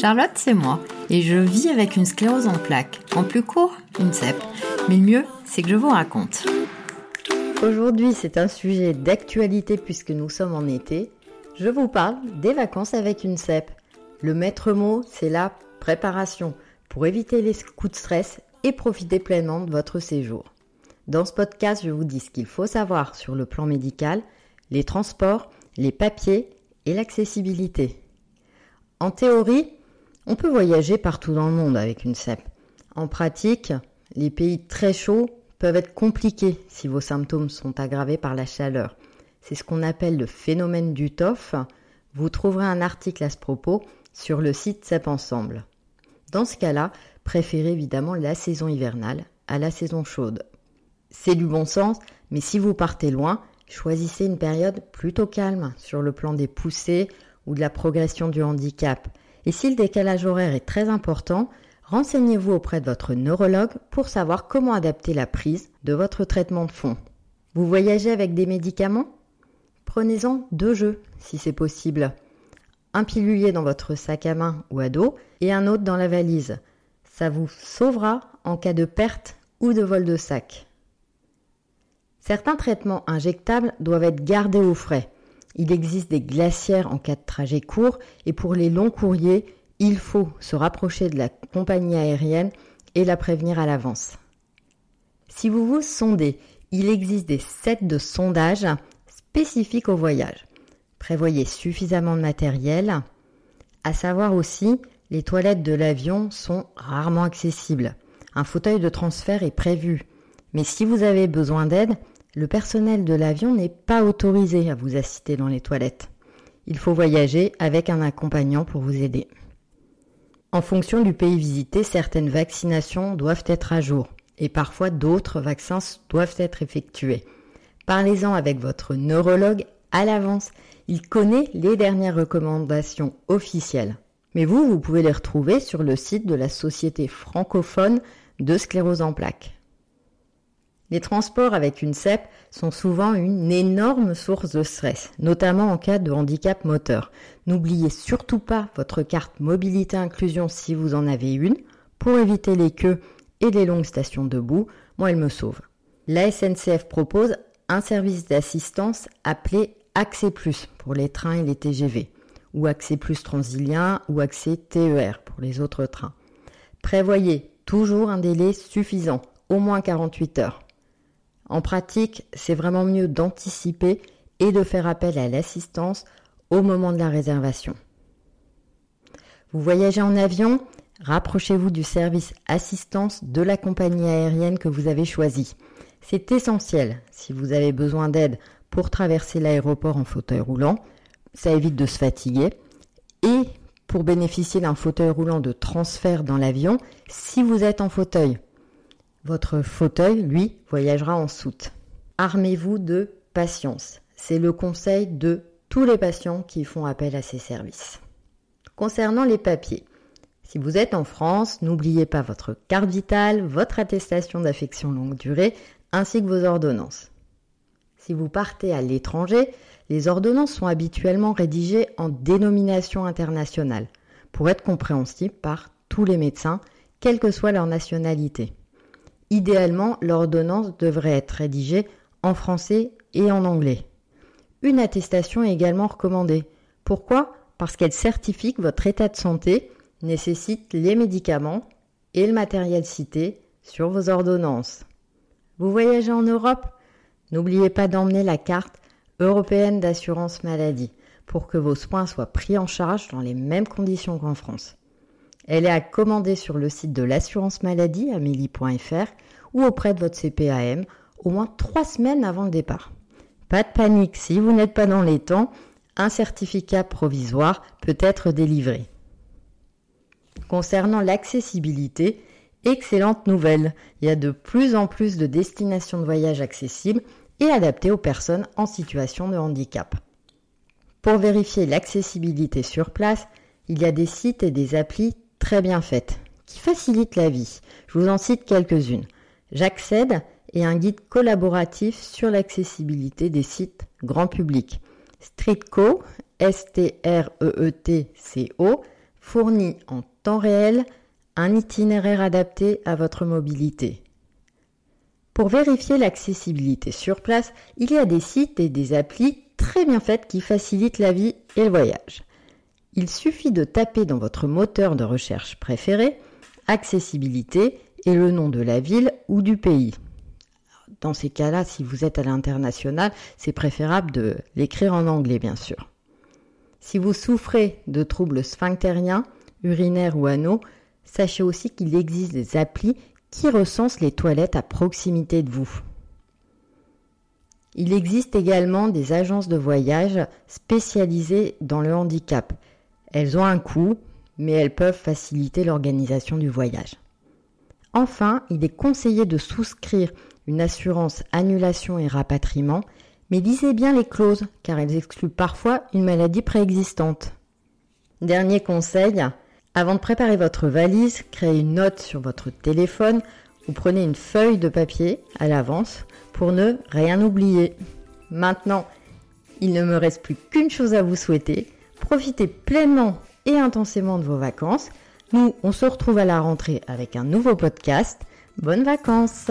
Charlotte, c'est moi, et je vis avec une sclérose en plaques. En plus court, une CEP. Mais le mieux, c'est que je vous raconte. Aujourd'hui, c'est un sujet d'actualité puisque nous sommes en été. Je vous parle des vacances avec une CEP. Le maître mot, c'est la préparation pour éviter les coups de stress et profiter pleinement de votre séjour. Dans ce podcast, je vous dis ce qu'il faut savoir sur le plan médical, les transports, les papiers et l'accessibilité. En théorie, on peut voyager partout dans le monde avec une CEP. En pratique, les pays très chauds peuvent être compliqués si vos symptômes sont aggravés par la chaleur. C'est ce qu'on appelle le phénomène du TOF. Vous trouverez un article à ce propos sur le site CEP Ensemble. Dans ce cas-là, préférez évidemment la saison hivernale à la saison chaude. C'est du bon sens, mais si vous partez loin, choisissez une période plutôt calme sur le plan des poussées ou de la progression du handicap. Et si le décalage horaire est très important, renseignez-vous auprès de votre neurologue pour savoir comment adapter la prise de votre traitement de fond. Vous voyagez avec des médicaments? Prenez-en deux jeux si c'est possible. Un pilulier dans votre sac à main ou à dos et un autre dans la valise. Ça vous sauvera en cas de perte ou de vol de sac. Certains traitements injectables doivent être gardés au frais. Il existe des glacières en cas de trajet court et pour les longs courriers, il faut se rapprocher de la compagnie aérienne et la prévenir à l'avance. Si vous vous sondez, il existe des sets de sondage spécifiques au voyage. Prévoyez suffisamment de matériel. À savoir aussi, les toilettes de l'avion sont rarement accessibles. Un fauteuil de transfert est prévu. Mais si vous avez besoin d'aide, le personnel de l'avion n'est pas autorisé à vous assister dans les toilettes. Il faut voyager avec un accompagnant pour vous aider. En fonction du pays visité, certaines vaccinations doivent être à jour et parfois d'autres vaccins doivent être effectués. Parlez-en avec votre neurologue à l'avance. Il connaît les dernières recommandations officielles. Mais vous, vous pouvez les retrouver sur le site de la Société francophone de sclérose en plaques. Les transports avec une CEP sont souvent une énorme source de stress, notamment en cas de handicap moteur. N'oubliez surtout pas votre carte mobilité inclusion si vous en avez une, pour éviter les queues et les longues stations debout. Moi, elle me sauve. La SNCF propose un service d'assistance appelé Accès Plus pour les trains et les TGV ou accès plus transilien ou accès TER pour les autres trains. Prévoyez toujours un délai suffisant, au moins 48 heures. En pratique, c'est vraiment mieux d'anticiper et de faire appel à l'assistance au moment de la réservation. Vous voyagez en avion, rapprochez-vous du service assistance de la compagnie aérienne que vous avez choisie. C'est essentiel si vous avez besoin d'aide pour traverser l'aéroport en fauteuil roulant ça évite de se fatiguer. Et pour bénéficier d'un fauteuil roulant de transfert dans l'avion, si vous êtes en fauteuil, votre fauteuil, lui, voyagera en soute. Armez-vous de patience. C'est le conseil de tous les patients qui font appel à ces services. Concernant les papiers, si vous êtes en France, n'oubliez pas votre carte vitale, votre attestation d'affection longue durée, ainsi que vos ordonnances. Si vous partez à l'étranger, les ordonnances sont habituellement rédigées en dénomination internationale pour être compréhensibles par tous les médecins, quelle que soit leur nationalité. Idéalement, l'ordonnance devrait être rédigée en français et en anglais. Une attestation est également recommandée. Pourquoi? Parce qu'elle certifie que votre état de santé nécessite les médicaments et le matériel cité sur vos ordonnances. Vous voyagez en Europe? N'oubliez pas d'emmener la carte européenne d'assurance maladie pour que vos soins soient pris en charge dans les mêmes conditions qu'en France. Elle est à commander sur le site de l'assurance maladie amélie.fr ou auprès de votre CPAM au moins trois semaines avant le départ. Pas de panique, si vous n'êtes pas dans les temps, un certificat provisoire peut être délivré. Concernant l'accessibilité, excellente nouvelle, il y a de plus en plus de destinations de voyage accessibles et adapté aux personnes en situation de handicap. Pour vérifier l'accessibilité sur place, il y a des sites et des applis très bien faites qui facilitent la vie. Je vous en cite quelques-unes. J'accède et un guide collaboratif sur l'accessibilité des sites grand public. Streetco, S-T-R-E-E-T-C-O, fournit en temps réel un itinéraire adapté à votre mobilité. Pour vérifier l'accessibilité sur place, il y a des sites et des applis très bien faites qui facilitent la vie et le voyage. Il suffit de taper dans votre moteur de recherche préféré accessibilité et le nom de la ville ou du pays. Dans ces cas-là, si vous êtes à l'international, c'est préférable de l'écrire en anglais, bien sûr. Si vous souffrez de troubles sphinctériens, urinaires ou anneaux, sachez aussi qu'il existe des applis qui recensent les toilettes à proximité de vous. Il existe également des agences de voyage spécialisées dans le handicap. Elles ont un coût, mais elles peuvent faciliter l'organisation du voyage. Enfin, il est conseillé de souscrire une assurance annulation et rapatriement, mais lisez bien les clauses car elles excluent parfois une maladie préexistante. Dernier conseil, avant de préparer votre valise, créez une note sur votre téléphone ou prenez une feuille de papier à l'avance pour ne rien oublier. Maintenant, il ne me reste plus qu'une chose à vous souhaiter. Profitez pleinement et intensément de vos vacances. Nous, on se retrouve à la rentrée avec un nouveau podcast. Bonnes vacances